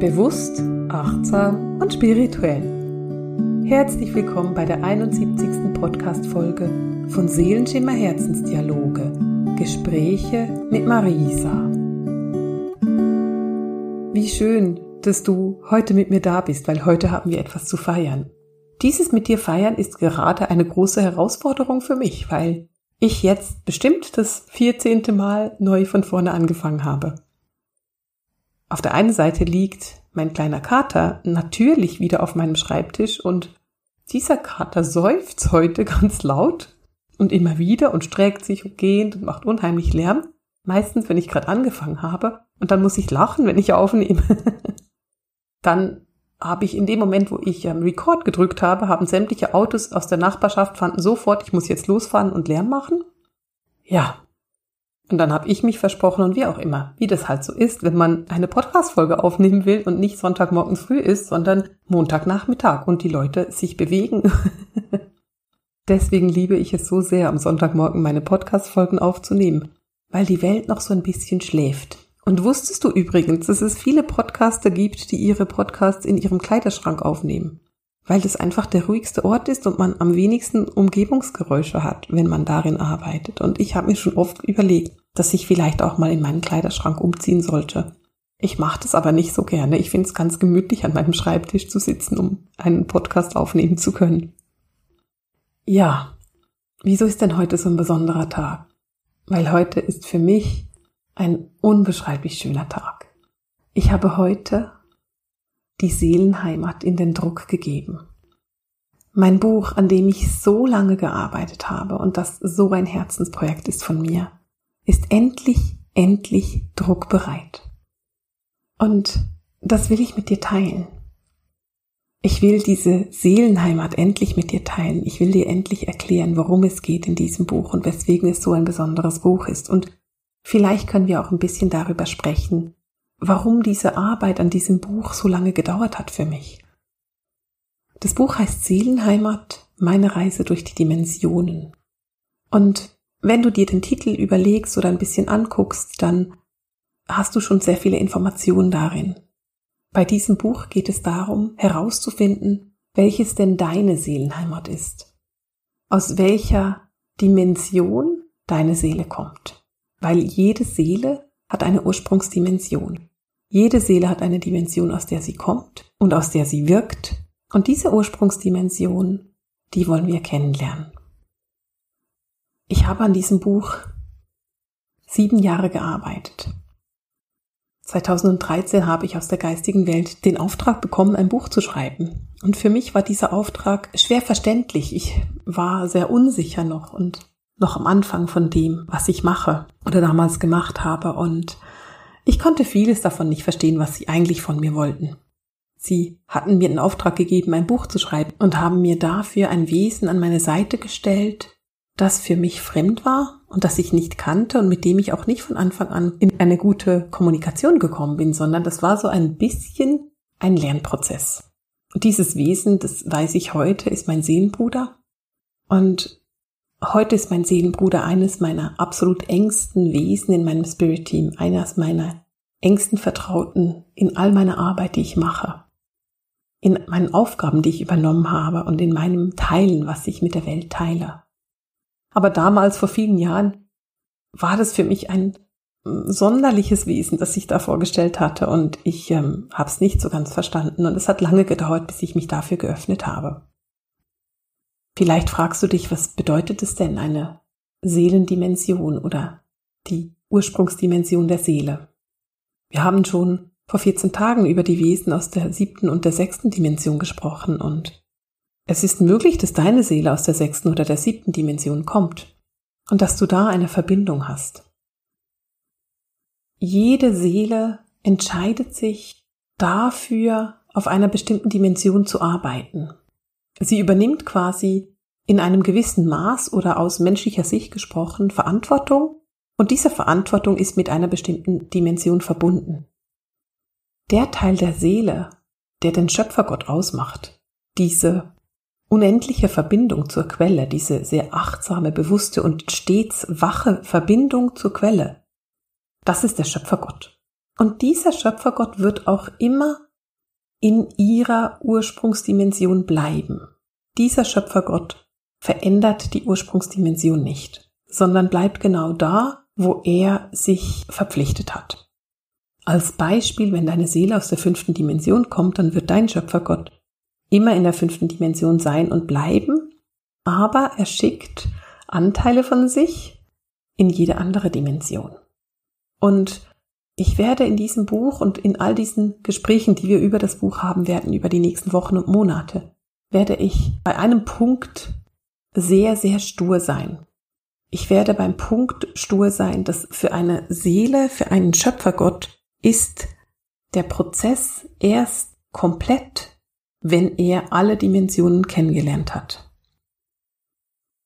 Bewusst, achtsam und spirituell. Herzlich willkommen bei der 71. Podcast-Folge von Seelenschimmer Herzensdialoge. Gespräche mit Marisa. Wie schön, dass du heute mit mir da bist, weil heute haben wir etwas zu feiern. Dieses mit dir feiern ist gerade eine große Herausforderung für mich, weil ich jetzt bestimmt das 14. Mal neu von vorne angefangen habe. Auf der einen Seite liegt mein kleiner Kater natürlich wieder auf meinem Schreibtisch und dieser Kater seufzt heute ganz laut und immer wieder und streckt sich und gehend und macht unheimlich Lärm. Meistens, wenn ich gerade angefangen habe. Und dann muss ich lachen, wenn ich aufnehme. dann habe ich in dem Moment, wo ich ähm, Record gedrückt habe, haben sämtliche Autos aus der Nachbarschaft fanden sofort, ich muss jetzt losfahren und Lärm machen. Ja, und dann habe ich mich versprochen und wie auch immer, wie das halt so ist, wenn man eine Podcast-Folge aufnehmen will und nicht Sonntagmorgen früh ist, sondern Montagnachmittag und die Leute sich bewegen. Deswegen liebe ich es so sehr, am Sonntagmorgen meine Podcast-Folgen aufzunehmen, weil die Welt noch so ein bisschen schläft. Und wusstest du übrigens, dass es viele Podcaster gibt, die ihre Podcasts in ihrem Kleiderschrank aufnehmen? weil das einfach der ruhigste Ort ist und man am wenigsten Umgebungsgeräusche hat, wenn man darin arbeitet. Und ich habe mir schon oft überlegt, dass ich vielleicht auch mal in meinen Kleiderschrank umziehen sollte. Ich mache das aber nicht so gerne. Ich finde es ganz gemütlich, an meinem Schreibtisch zu sitzen, um einen Podcast aufnehmen zu können. Ja, wieso ist denn heute so ein besonderer Tag? Weil heute ist für mich ein unbeschreiblich schöner Tag. Ich habe heute die Seelenheimat in den Druck gegeben. Mein Buch, an dem ich so lange gearbeitet habe und das so ein Herzensprojekt ist von mir, ist endlich, endlich druckbereit. Und das will ich mit dir teilen. Ich will diese Seelenheimat endlich mit dir teilen. Ich will dir endlich erklären, worum es geht in diesem Buch und weswegen es so ein besonderes Buch ist. Und vielleicht können wir auch ein bisschen darüber sprechen, warum diese Arbeit an diesem Buch so lange gedauert hat für mich. Das Buch heißt Seelenheimat, meine Reise durch die Dimensionen. Und wenn du dir den Titel überlegst oder ein bisschen anguckst, dann hast du schon sehr viele Informationen darin. Bei diesem Buch geht es darum, herauszufinden, welches denn deine Seelenheimat ist. Aus welcher Dimension deine Seele kommt. Weil jede Seele hat eine Ursprungsdimension. Jede Seele hat eine Dimension, aus der sie kommt und aus der sie wirkt. Und diese Ursprungsdimension, die wollen wir kennenlernen. Ich habe an diesem Buch sieben Jahre gearbeitet. 2013 habe ich aus der geistigen Welt den Auftrag bekommen, ein Buch zu schreiben. Und für mich war dieser Auftrag schwer verständlich. Ich war sehr unsicher noch und noch am Anfang von dem, was ich mache oder damals gemacht habe. Und ich konnte vieles davon nicht verstehen, was sie eigentlich von mir wollten. Sie hatten mir den Auftrag gegeben, ein Buch zu schreiben und haben mir dafür ein Wesen an meine Seite gestellt, das für mich fremd war und das ich nicht kannte und mit dem ich auch nicht von Anfang an in eine gute Kommunikation gekommen bin, sondern das war so ein bisschen ein Lernprozess. Und dieses Wesen, das weiß ich heute, ist mein Seelenbruder. Und Heute ist mein Seelenbruder eines meiner absolut engsten Wesen in meinem Spirit Team, eines meiner engsten Vertrauten in all meiner Arbeit, die ich mache, in meinen Aufgaben, die ich übernommen habe und in meinem Teilen, was ich mit der Welt teile. Aber damals, vor vielen Jahren, war das für mich ein sonderliches Wesen, das ich da vorgestellt hatte und ich ähm, habe es nicht so ganz verstanden und es hat lange gedauert, bis ich mich dafür geöffnet habe. Vielleicht fragst du dich, was bedeutet es denn eine Seelendimension oder die Ursprungsdimension der Seele? Wir haben schon vor 14 Tagen über die Wesen aus der siebten und der sechsten Dimension gesprochen und es ist möglich, dass deine Seele aus der sechsten oder der siebten Dimension kommt und dass du da eine Verbindung hast. Jede Seele entscheidet sich dafür, auf einer bestimmten Dimension zu arbeiten. Sie übernimmt quasi in einem gewissen Maß oder aus menschlicher Sicht gesprochen Verantwortung und diese Verantwortung ist mit einer bestimmten Dimension verbunden. Der Teil der Seele, der den Schöpfergott ausmacht, diese unendliche Verbindung zur Quelle, diese sehr achtsame, bewusste und stets wache Verbindung zur Quelle, das ist der Schöpfergott. Und dieser Schöpfergott wird auch immer in ihrer Ursprungsdimension bleiben. Dieser Schöpfergott verändert die Ursprungsdimension nicht, sondern bleibt genau da, wo er sich verpflichtet hat. Als Beispiel, wenn deine Seele aus der fünften Dimension kommt, dann wird dein Schöpfergott immer in der fünften Dimension sein und bleiben, aber er schickt Anteile von sich in jede andere Dimension. Und ich werde in diesem Buch und in all diesen Gesprächen, die wir über das Buch haben werden, über die nächsten Wochen und Monate, werde ich bei einem Punkt sehr, sehr stur sein. Ich werde beim Punkt stur sein, dass für eine Seele, für einen Schöpfergott ist der Prozess erst komplett, wenn er alle Dimensionen kennengelernt hat.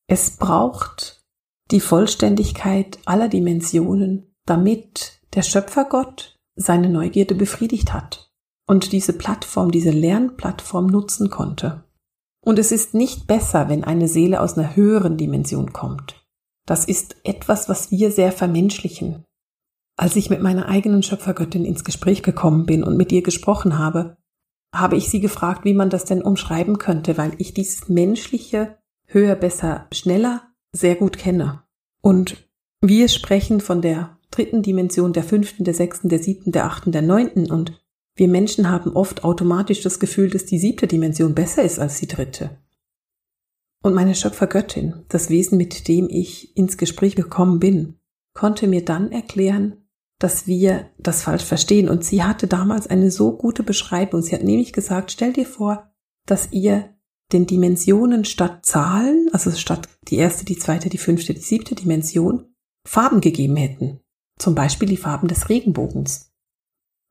Es braucht die Vollständigkeit aller Dimensionen, damit der Schöpfergott seine Neugierde befriedigt hat und diese Plattform, diese Lernplattform nutzen konnte. Und es ist nicht besser, wenn eine Seele aus einer höheren Dimension kommt. Das ist etwas, was wir sehr vermenschlichen. Als ich mit meiner eigenen Schöpfergöttin ins Gespräch gekommen bin und mit ihr gesprochen habe, habe ich sie gefragt, wie man das denn umschreiben könnte, weil ich dieses menschliche höher, besser, schneller sehr gut kenne. Und wir sprechen von der dritten Dimension, der fünften, der sechsten, der siebten, der achten, der neunten und wir Menschen haben oft automatisch das Gefühl, dass die siebte Dimension besser ist als die dritte. Und meine Schöpfergöttin, das Wesen, mit dem ich ins Gespräch gekommen bin, konnte mir dann erklären, dass wir das falsch verstehen. Und sie hatte damals eine so gute Beschreibung. Sie hat nämlich gesagt, stell dir vor, dass ihr den Dimensionen statt Zahlen, also statt die erste, die zweite, die fünfte, die siebte Dimension, Farben gegeben hätten. Zum Beispiel die Farben des Regenbogens.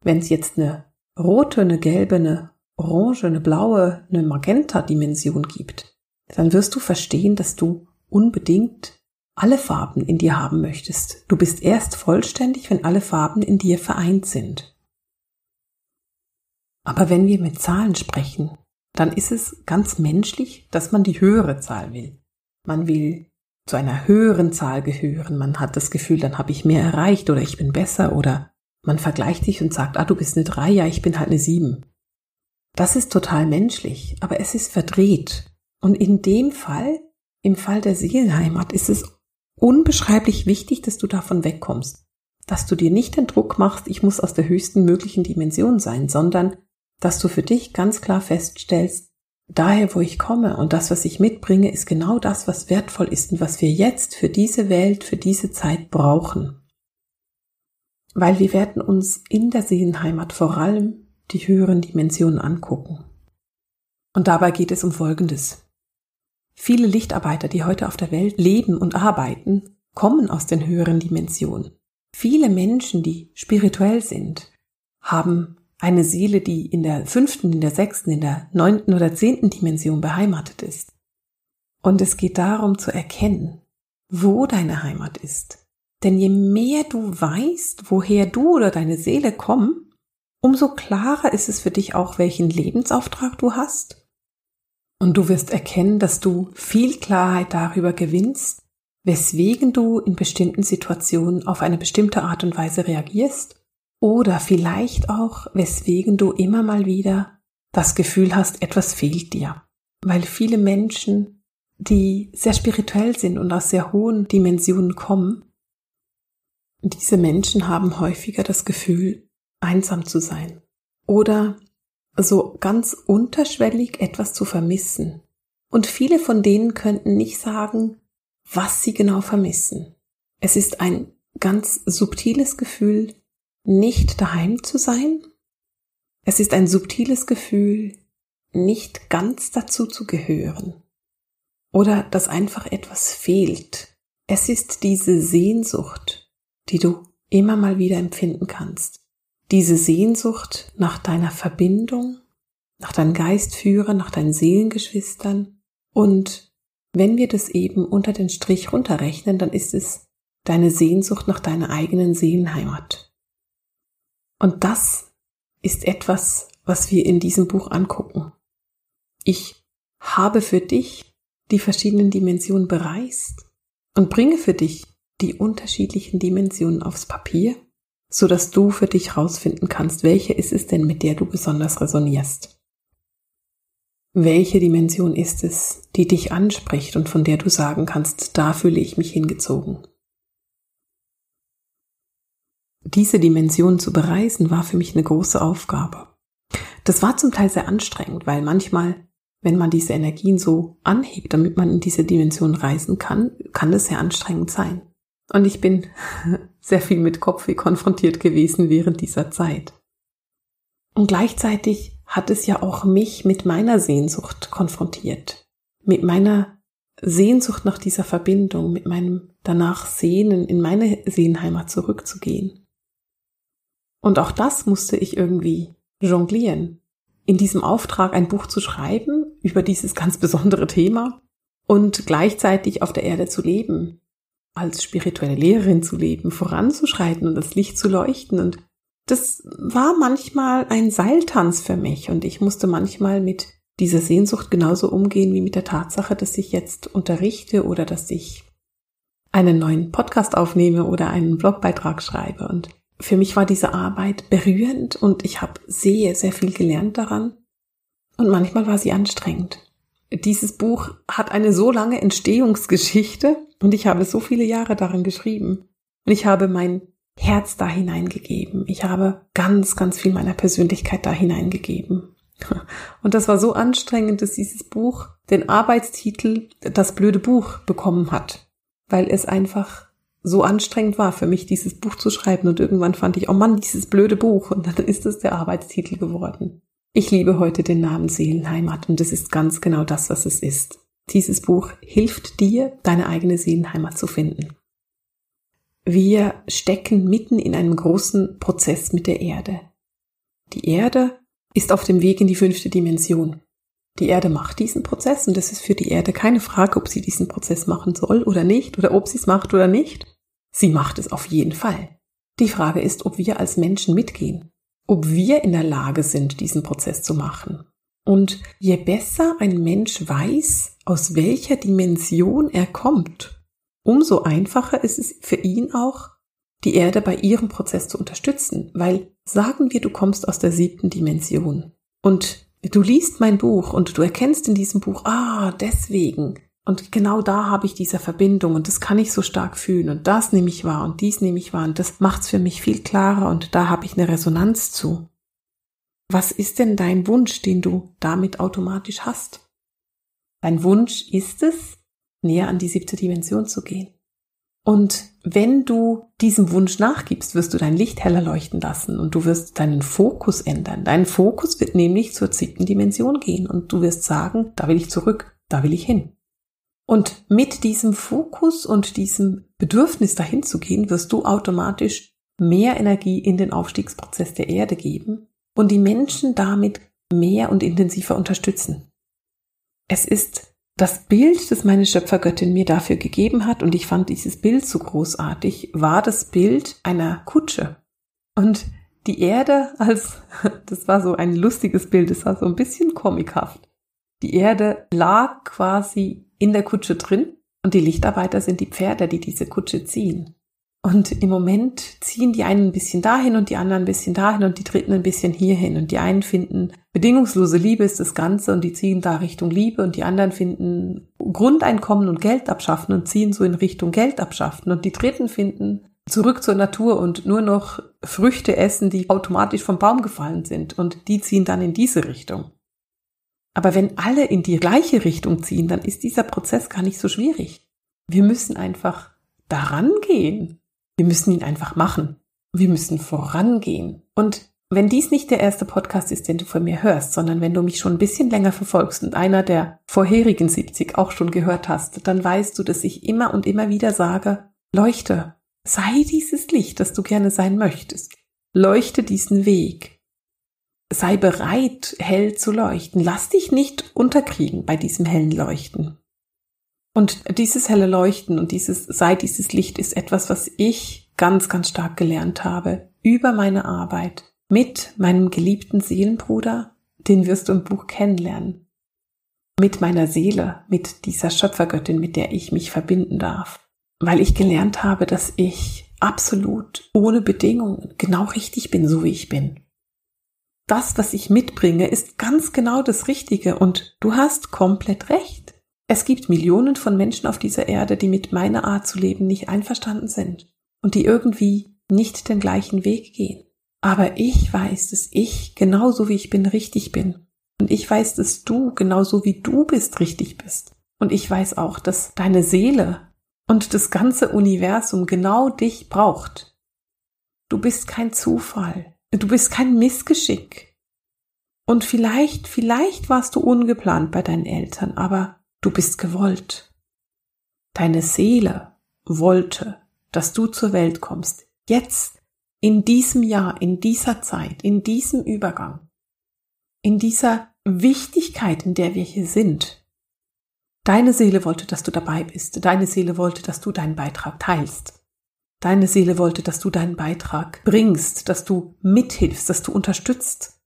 Wenn es jetzt eine rote, eine gelbe, eine orange, eine blaue, eine Magenta-Dimension gibt, dann wirst du verstehen, dass du unbedingt alle Farben in dir haben möchtest. Du bist erst vollständig, wenn alle Farben in dir vereint sind. Aber wenn wir mit Zahlen sprechen, dann ist es ganz menschlich, dass man die höhere Zahl will. Man will zu einer höheren Zahl gehören. Man hat das Gefühl, dann habe ich mehr erreicht oder ich bin besser oder man vergleicht sich und sagt, ah, du bist eine drei, ja, ich bin halt eine sieben. Das ist total menschlich, aber es ist verdreht. Und in dem Fall, im Fall der Seelenheimat, ist es unbeschreiblich wichtig, dass du davon wegkommst. Dass du dir nicht den Druck machst, ich muss aus der höchsten möglichen Dimension sein, sondern dass du für dich ganz klar feststellst, daher wo ich komme und das, was ich mitbringe, ist genau das, was wertvoll ist und was wir jetzt für diese Welt, für diese Zeit brauchen. Weil wir werden uns in der Seelenheimat vor allem die höheren Dimensionen angucken. Und dabei geht es um Folgendes. Viele Lichtarbeiter, die heute auf der Welt leben und arbeiten, kommen aus den höheren Dimensionen. Viele Menschen, die spirituell sind, haben eine Seele, die in der fünften, in der sechsten, in der neunten oder zehnten Dimension beheimatet ist. Und es geht darum zu erkennen, wo deine Heimat ist. Denn je mehr du weißt, woher du oder deine Seele kommen, umso klarer ist es für dich auch, welchen Lebensauftrag du hast und du wirst erkennen, dass du viel Klarheit darüber gewinnst, weswegen du in bestimmten Situationen auf eine bestimmte Art und Weise reagierst oder vielleicht auch, weswegen du immer mal wieder das Gefühl hast, etwas fehlt dir. Weil viele Menschen, die sehr spirituell sind und aus sehr hohen Dimensionen kommen, diese Menschen haben häufiger das Gefühl, einsam zu sein oder so ganz unterschwellig etwas zu vermissen. Und viele von denen könnten nicht sagen, was sie genau vermissen. Es ist ein ganz subtiles Gefühl, nicht daheim zu sein. Es ist ein subtiles Gefühl, nicht ganz dazu zu gehören. Oder dass einfach etwas fehlt. Es ist diese Sehnsucht, die du immer mal wieder empfinden kannst diese Sehnsucht nach deiner Verbindung, nach deinem Geistführer, nach deinen Seelengeschwistern. Und wenn wir das eben unter den Strich runterrechnen, dann ist es deine Sehnsucht nach deiner eigenen Seelenheimat. Und das ist etwas, was wir in diesem Buch angucken. Ich habe für dich die verschiedenen Dimensionen bereist und bringe für dich die unterschiedlichen Dimensionen aufs Papier so dass du für dich rausfinden kannst, welche ist es denn, mit der du besonders resonierst. Welche Dimension ist es, die dich anspricht und von der du sagen kannst, da fühle ich mich hingezogen? Diese Dimension zu bereisen war für mich eine große Aufgabe. Das war zum Teil sehr anstrengend, weil manchmal, wenn man diese Energien so anhebt, damit man in diese Dimension reisen kann, kann es sehr anstrengend sein. Und ich bin sehr viel mit Kopfweh konfrontiert gewesen während dieser Zeit. Und gleichzeitig hat es ja auch mich mit meiner Sehnsucht konfrontiert. Mit meiner Sehnsucht nach dieser Verbindung, mit meinem danach Sehnen, in meine Seelenheimat zurückzugehen. Und auch das musste ich irgendwie jonglieren. In diesem Auftrag ein Buch zu schreiben über dieses ganz besondere Thema und gleichzeitig auf der Erde zu leben, als spirituelle Lehrerin zu leben, voranzuschreiten und das Licht zu leuchten. Und das war manchmal ein Seiltanz für mich und ich musste manchmal mit dieser Sehnsucht genauso umgehen wie mit der Tatsache, dass ich jetzt unterrichte oder dass ich einen neuen Podcast aufnehme oder einen Blogbeitrag schreibe. Und für mich war diese Arbeit berührend und ich habe sehr, sehr viel gelernt daran. Und manchmal war sie anstrengend. Dieses Buch hat eine so lange Entstehungsgeschichte und ich habe so viele Jahre daran geschrieben. Und ich habe mein Herz da hineingegeben. Ich habe ganz, ganz viel meiner Persönlichkeit da hineingegeben. Und das war so anstrengend, dass dieses Buch den Arbeitstitel Das blöde Buch bekommen hat, weil es einfach so anstrengend war für mich, dieses Buch zu schreiben. Und irgendwann fand ich, oh Mann, dieses blöde Buch. Und dann ist es der Arbeitstitel geworden. Ich liebe heute den Namen Seelenheimat und es ist ganz genau das, was es ist. Dieses Buch hilft dir, deine eigene Seelenheimat zu finden. Wir stecken mitten in einem großen Prozess mit der Erde. Die Erde ist auf dem Weg in die fünfte Dimension. Die Erde macht diesen Prozess und es ist für die Erde keine Frage, ob sie diesen Prozess machen soll oder nicht oder ob sie es macht oder nicht. Sie macht es auf jeden Fall. Die Frage ist, ob wir als Menschen mitgehen, ob wir in der Lage sind, diesen Prozess zu machen. Und je besser ein Mensch weiß, aus welcher Dimension er kommt, umso einfacher ist es für ihn auch, die Erde bei ihrem Prozess zu unterstützen, weil sagen wir, du kommst aus der siebten Dimension und du liest mein Buch und du erkennst in diesem Buch, ah, deswegen. Und genau da habe ich diese Verbindung und das kann ich so stark fühlen und das nehme ich wahr und dies nehme ich wahr und das macht es für mich viel klarer und da habe ich eine Resonanz zu. Was ist denn dein Wunsch, den du damit automatisch hast? Dein Wunsch ist es, näher an die siebte Dimension zu gehen. Und wenn du diesem Wunsch nachgibst, wirst du dein Licht heller leuchten lassen und du wirst deinen Fokus ändern. Dein Fokus wird nämlich zur siebten Dimension gehen und du wirst sagen, da will ich zurück, da will ich hin. Und mit diesem Fokus und diesem Bedürfnis dahin zu gehen, wirst du automatisch mehr Energie in den Aufstiegsprozess der Erde geben und die Menschen damit mehr und intensiver unterstützen. Es ist das Bild, das meine Schöpfergöttin mir dafür gegeben hat, und ich fand dieses Bild so großartig, war das Bild einer Kutsche. Und die Erde als, das war so ein lustiges Bild, es war so ein bisschen komikhaft. Die Erde lag quasi in der Kutsche drin und die Lichtarbeiter sind die Pferde, die diese Kutsche ziehen. Und im Moment ziehen die einen ein bisschen dahin und die anderen ein bisschen dahin und die dritten ein bisschen hierhin. Und die einen finden, bedingungslose Liebe ist das Ganze und die ziehen da Richtung Liebe und die anderen finden Grundeinkommen und Geld abschaffen und ziehen so in Richtung Geld abschaffen. Und die dritten finden zurück zur Natur und nur noch Früchte essen, die automatisch vom Baum gefallen sind. Und die ziehen dann in diese Richtung. Aber wenn alle in die gleiche Richtung ziehen, dann ist dieser Prozess gar nicht so schwierig. Wir müssen einfach daran gehen wir müssen ihn einfach machen. Wir müssen vorangehen. Und wenn dies nicht der erste Podcast ist, den du von mir hörst, sondern wenn du mich schon ein bisschen länger verfolgst und einer der vorherigen 70 auch schon gehört hast, dann weißt du, dass ich immer und immer wieder sage, leuchte, sei dieses Licht, das du gerne sein möchtest. Leuchte diesen Weg. Sei bereit, hell zu leuchten. Lass dich nicht unterkriegen bei diesem hellen Leuchten. Und dieses helle Leuchten und dieses sei dieses Licht ist etwas, was ich ganz, ganz stark gelernt habe über meine Arbeit mit meinem geliebten Seelenbruder, den wirst du im Buch kennenlernen. Mit meiner Seele, mit dieser Schöpfergöttin, mit der ich mich verbinden darf. Weil ich gelernt habe, dass ich absolut ohne Bedingungen genau richtig bin, so wie ich bin. Das, was ich mitbringe, ist ganz genau das Richtige und du hast komplett recht. Es gibt Millionen von Menschen auf dieser Erde, die mit meiner Art zu leben nicht einverstanden sind und die irgendwie nicht den gleichen Weg gehen. Aber ich weiß, dass ich genauso wie ich bin richtig bin. Und ich weiß, dass du genauso wie du bist richtig bist. Und ich weiß auch, dass deine Seele und das ganze Universum genau dich braucht. Du bist kein Zufall. Du bist kein Missgeschick. Und vielleicht, vielleicht warst du ungeplant bei deinen Eltern, aber du bist gewollt. Deine Seele wollte, dass du zur Welt kommst. Jetzt, in diesem Jahr, in dieser Zeit, in diesem Übergang, in dieser Wichtigkeit, in der wir hier sind. Deine Seele wollte, dass du dabei bist. Deine Seele wollte, dass du deinen Beitrag teilst. Deine Seele wollte, dass du deinen Beitrag bringst, dass du mithilfst, dass du unterstützt.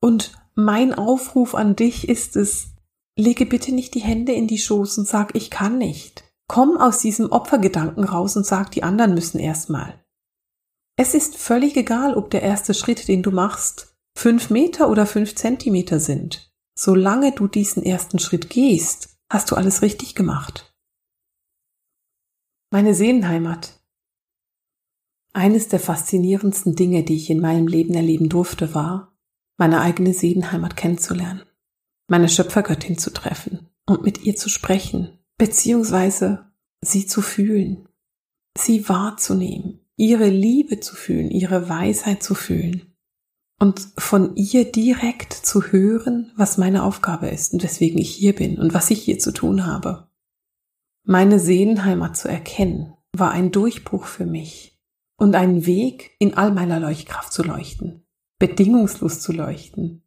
Und mein Aufruf an dich ist es, lege bitte nicht die Hände in die Schoß und sag, ich kann nicht. Komm aus diesem Opfergedanken raus und sag, die anderen müssen erstmal. Es ist völlig egal, ob der erste Schritt, den du machst, fünf Meter oder fünf Zentimeter sind. Solange du diesen ersten Schritt gehst, hast du alles richtig gemacht. Meine Seelenheimat. Eines der faszinierendsten Dinge, die ich in meinem Leben erleben durfte, war, meine eigene Seelenheimat kennenzulernen, meine Schöpfergöttin zu treffen und mit ihr zu sprechen, beziehungsweise sie zu fühlen, sie wahrzunehmen, ihre Liebe zu fühlen, ihre Weisheit zu fühlen und von ihr direkt zu hören, was meine Aufgabe ist und weswegen ich hier bin und was ich hier zu tun habe. Meine Seelenheimat zu erkennen, war ein Durchbruch für mich und ein Weg, in all meiner Leuchtkraft zu leuchten, bedingungslos zu leuchten.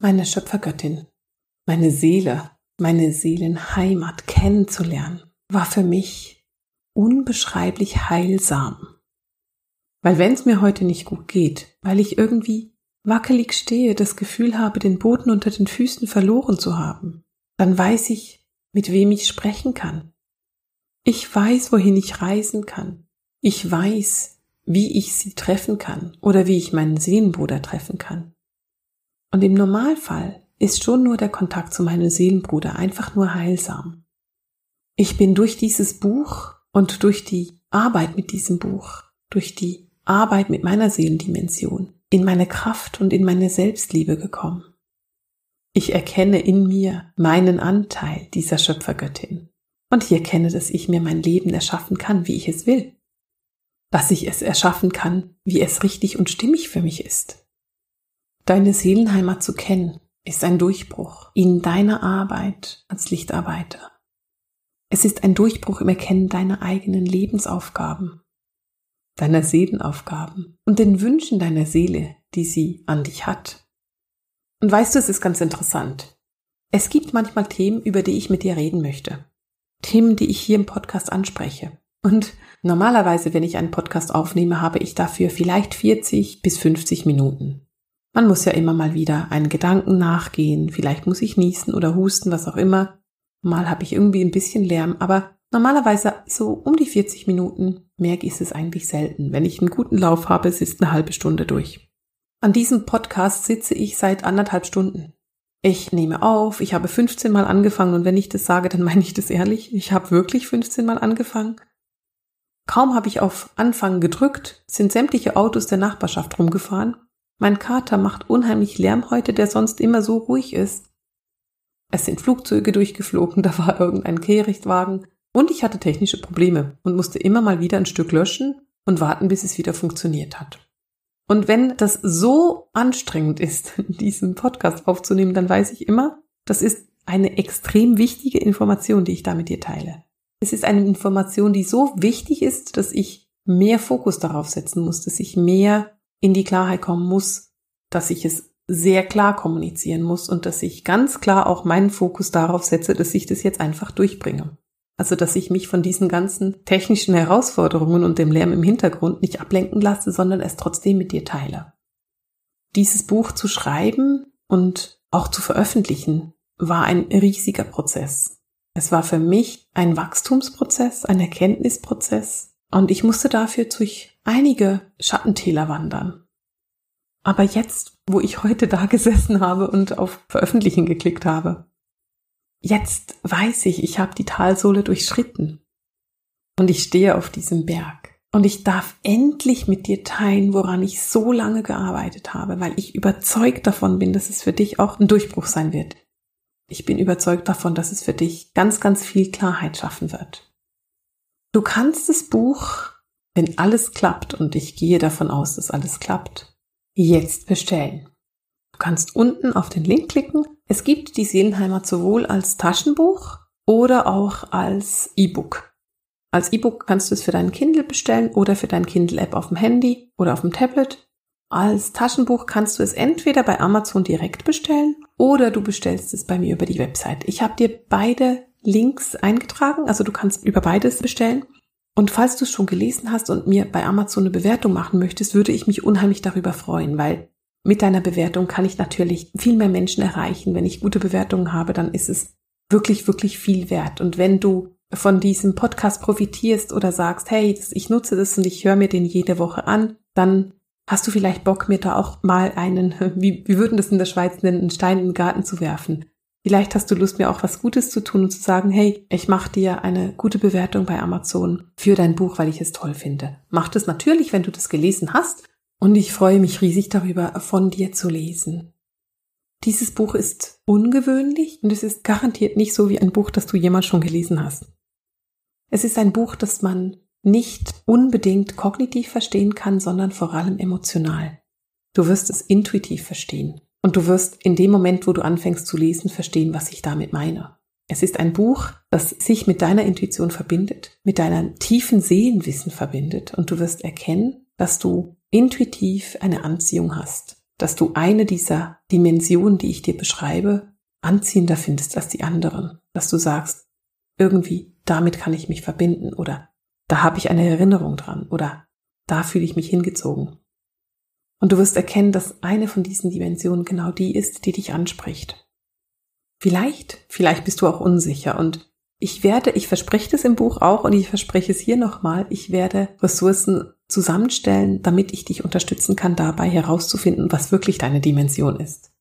Meine Schöpfergöttin, meine Seele, meine Seelenheimat kennenzulernen, war für mich unbeschreiblich heilsam. Weil wenn es mir heute nicht gut geht, weil ich irgendwie wackelig stehe, das Gefühl habe, den Boden unter den Füßen verloren zu haben, dann weiß ich, mit wem ich sprechen kann. Ich weiß, wohin ich reisen kann. Ich weiß, wie ich sie treffen kann oder wie ich meinen Seelenbruder treffen kann. Und im Normalfall ist schon nur der Kontakt zu meinem Seelenbruder einfach nur heilsam. Ich bin durch dieses Buch und durch die Arbeit mit diesem Buch, durch die Arbeit mit meiner Seelendimension, in meine Kraft und in meine Selbstliebe gekommen. Ich erkenne in mir meinen Anteil dieser Schöpfergöttin. Und ich erkenne, dass ich mir mein Leben erschaffen kann, wie ich es will. Dass ich es erschaffen kann, wie es richtig und stimmig für mich ist. Deine Seelenheimat zu kennen, ist ein Durchbruch in deiner Arbeit als Lichtarbeiter. Es ist ein Durchbruch im Erkennen deiner eigenen Lebensaufgaben deiner Seelenaufgaben und den Wünschen deiner Seele, die sie an dich hat. Und weißt du, es ist ganz interessant. Es gibt manchmal Themen, über die ich mit dir reden möchte. Themen, die ich hier im Podcast anspreche. Und normalerweise, wenn ich einen Podcast aufnehme, habe ich dafür vielleicht 40 bis 50 Minuten. Man muss ja immer mal wieder einen Gedanken nachgehen, vielleicht muss ich niesen oder husten, was auch immer. Mal habe ich irgendwie ein bisschen Lärm, aber Normalerweise so um die 40 Minuten, mehr ist es eigentlich selten. Wenn ich einen guten Lauf habe, es ist eine halbe Stunde durch. An diesem Podcast sitze ich seit anderthalb Stunden. Ich nehme auf, ich habe 15 Mal angefangen und wenn ich das sage, dann meine ich das ehrlich. Ich habe wirklich 15 Mal angefangen. Kaum habe ich auf Anfangen gedrückt, sind sämtliche Autos der Nachbarschaft rumgefahren. Mein Kater macht unheimlich Lärm heute, der sonst immer so ruhig ist. Es sind Flugzeuge durchgeflogen, da war irgendein Kehrichtwagen. Und ich hatte technische Probleme und musste immer mal wieder ein Stück löschen und warten, bis es wieder funktioniert hat. Und wenn das so anstrengend ist, diesen Podcast aufzunehmen, dann weiß ich immer, das ist eine extrem wichtige Information, die ich da mit dir teile. Es ist eine Information, die so wichtig ist, dass ich mehr Fokus darauf setzen muss, dass ich mehr in die Klarheit kommen muss, dass ich es sehr klar kommunizieren muss und dass ich ganz klar auch meinen Fokus darauf setze, dass ich das jetzt einfach durchbringe. Also, dass ich mich von diesen ganzen technischen Herausforderungen und dem Lärm im Hintergrund nicht ablenken lasse, sondern es trotzdem mit dir teile. Dieses Buch zu schreiben und auch zu veröffentlichen war ein riesiger Prozess. Es war für mich ein Wachstumsprozess, ein Erkenntnisprozess Und ich musste dafür durch einige Schattentäler wandern. Aber jetzt, wo ich heute da gesessen habe und auf Veröffentlichen geklickt habe, jetzt weiß ich, ich habe die Talsohle durchschritten. Und ich stehe auf diesem Berg. Und ich darf endlich mit dir teilen, woran ich so lange gearbeitet habe, weil ich überzeugt davon bin, dass es für dich auch ein Durchbruch sein wird. Ich bin überzeugt davon, dass es für dich ganz, ganz viel Klarheit schaffen wird. Du kannst das Buch, wenn alles klappt, und ich gehe davon aus, dass alles klappt, jetzt bestellen. Du kannst unten auf den Link klicken. Es gibt die Seelenheimat sowohl als Taschenbuch oder auch als E-Book. Als E-Book kannst du es für deinen Kindle bestellen oder für dein Kindle-App auf dem Handy oder auf dem Tablet. Als Taschenbuch kannst du es entweder bei Amazon direkt bestellen oder du bestellst es bei mir über die Website. Ich habe dir beide Links eingetragen, also du kannst über beides bestellen. Und falls du es schon gelesen hast und mir bei Amazon eine Bewertung machen möchtest, würde ich mich unheimlich darüber freuen, weil mit deiner Bewertung kann ich natürlich viel mehr Menschen erreichen. Wenn ich gute Bewertungen habe, dann ist es wirklich, wirklich viel wert. Und wenn du von diesem Podcast profitierst oder sagst, hey, ich nutze das und ich höre mir den jede Woche an, dann hast du vielleicht Bock, mir da auch mal einen, wie, wie würden das in der Schweiz nennen, einen Stein in den Garten zu werfen. Vielleicht hast du Lust, mir auch was Gutes zu tun und zu sagen, hey, ich mache dir eine gute Bewertung bei Amazon für dein Buch, weil ich es toll finde. Mach das natürlich, wenn du das gelesen hast. Und ich freue mich riesig darüber, von dir zu lesen. Dieses Buch ist ungewöhnlich und es ist garantiert nicht so wie ein Buch, das du jemals schon gelesen hast. Es ist ein Buch, das man nicht unbedingt kognitiv verstehen kann, sondern vor allem emotional. Du wirst es intuitiv verstehen. Und du wirst in dem Moment, wo du anfängst zu lesen, verstehen, was ich damit meine. Es ist ein Buch, das sich mit deiner Intuition verbindet, mit deiner tiefen Seelenwissen verbindet. Und du wirst erkennen, dass du intuitiv eine Anziehung hast, dass du eine dieser Dimensionen, die ich dir beschreibe, anziehender findest als die anderen, dass du sagst, irgendwie damit kann ich mich verbinden oder da habe ich eine Erinnerung dran oder da fühle ich mich hingezogen. Und du wirst erkennen, dass eine von diesen Dimensionen genau die ist, die dich anspricht. Vielleicht, vielleicht bist du auch unsicher und ich werde, ich verspreche das im Buch auch und ich verspreche es hier nochmal, ich werde Ressourcen zusammenstellen, damit ich dich unterstützen kann, dabei herauszufinden, was wirklich deine Dimension ist.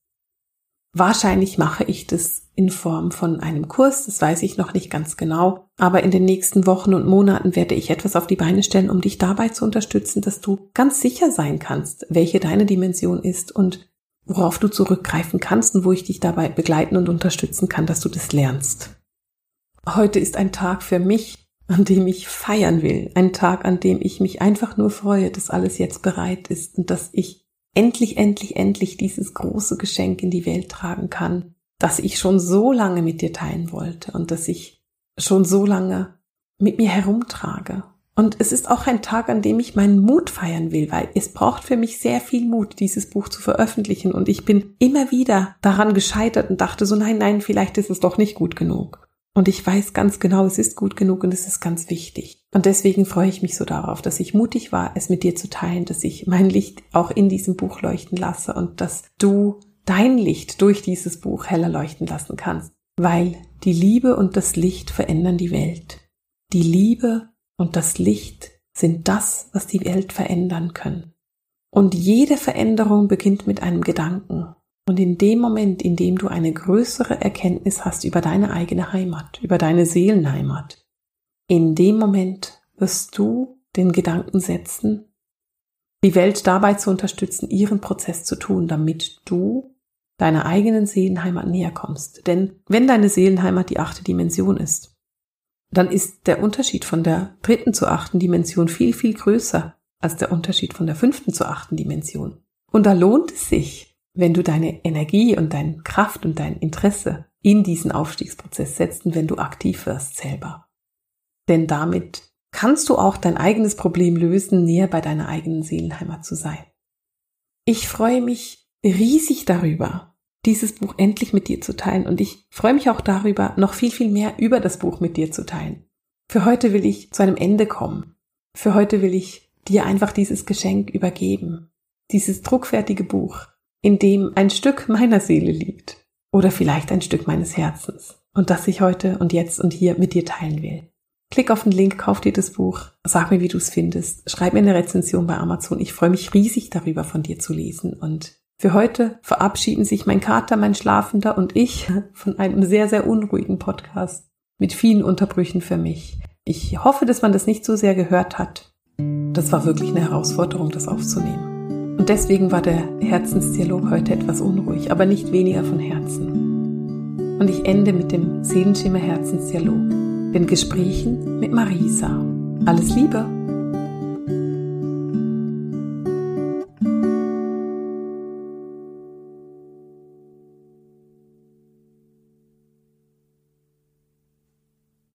Wahrscheinlich mache ich das in Form von einem Kurs, das weiß ich noch nicht ganz genau, aber in den nächsten Wochen und Monaten werde ich etwas auf die Beine stellen, um dich dabei zu unterstützen, dass du ganz sicher sein kannst, welche deine Dimension ist und worauf du zurückgreifen kannst und wo ich dich dabei begleiten und unterstützen kann, dass du das lernst. Heute ist ein Tag für mich, an dem ich feiern will, ein Tag, an dem ich mich einfach nur freue, dass alles jetzt bereit ist und dass ich endlich, endlich, endlich dieses große Geschenk in die Welt tragen kann, das ich schon so lange mit dir teilen wollte und das ich schon so lange mit mir herumtrage. Und es ist auch ein Tag, an dem ich meinen Mut feiern will, weil es braucht für mich sehr viel Mut, dieses Buch zu veröffentlichen. Und ich bin immer wieder daran gescheitert und dachte so, nein, nein, vielleicht ist es doch nicht gut genug. Und ich weiß ganz genau, es ist gut genug und es ist ganz wichtig. Und deswegen freue ich mich so darauf, dass ich mutig war, es mit dir zu teilen, dass ich mein Licht auch in diesem Buch leuchten lasse und dass du dein Licht durch dieses Buch heller leuchten lassen kannst. Weil die Liebe und das Licht verändern die Welt. Die Liebe und das Licht sind das, was die Welt verändern können. Und jede Veränderung beginnt mit einem Gedanken. Und in dem Moment, in dem du eine größere Erkenntnis hast über deine eigene Heimat, über deine Seelenheimat, in dem Moment wirst du den Gedanken setzen, die Welt dabei zu unterstützen, ihren Prozess zu tun, damit du deiner eigenen Seelenheimat näher kommst. Denn wenn deine Seelenheimat die achte Dimension ist, dann ist der Unterschied von der dritten zur achten Dimension viel, viel größer als der Unterschied von der fünften zur achten Dimension. Und da lohnt es sich, wenn du deine Energie und deine Kraft und dein Interesse in diesen Aufstiegsprozess setzt und wenn du aktiv wirst selber. Denn damit kannst du auch dein eigenes Problem lösen, näher bei deiner eigenen Seelenheimat zu sein. Ich freue mich riesig darüber, dieses Buch endlich mit dir zu teilen und ich freue mich auch darüber, noch viel, viel mehr über das Buch mit dir zu teilen. Für heute will ich zu einem Ende kommen. Für heute will ich dir einfach dieses Geschenk übergeben. Dieses druckfertige Buch, in dem ein Stück meiner Seele liegt oder vielleicht ein Stück meines Herzens und das ich heute und jetzt und hier mit dir teilen will. Klick auf den Link, kauf dir das Buch, sag mir, wie du es findest, schreib mir eine Rezension bei Amazon. Ich freue mich riesig darüber, von dir zu lesen. Und für heute verabschieden sich mein Kater, mein Schlafender und ich von einem sehr, sehr unruhigen Podcast mit vielen Unterbrüchen für mich. Ich hoffe, dass man das nicht so sehr gehört hat. Das war wirklich eine Herausforderung, das aufzunehmen. Und deswegen war der Herzensdialog heute etwas unruhig, aber nicht weniger von Herzen. Und ich ende mit dem Seelenschimmer Herzensdialog den Gesprächen mit Marisa. Alles Liebe!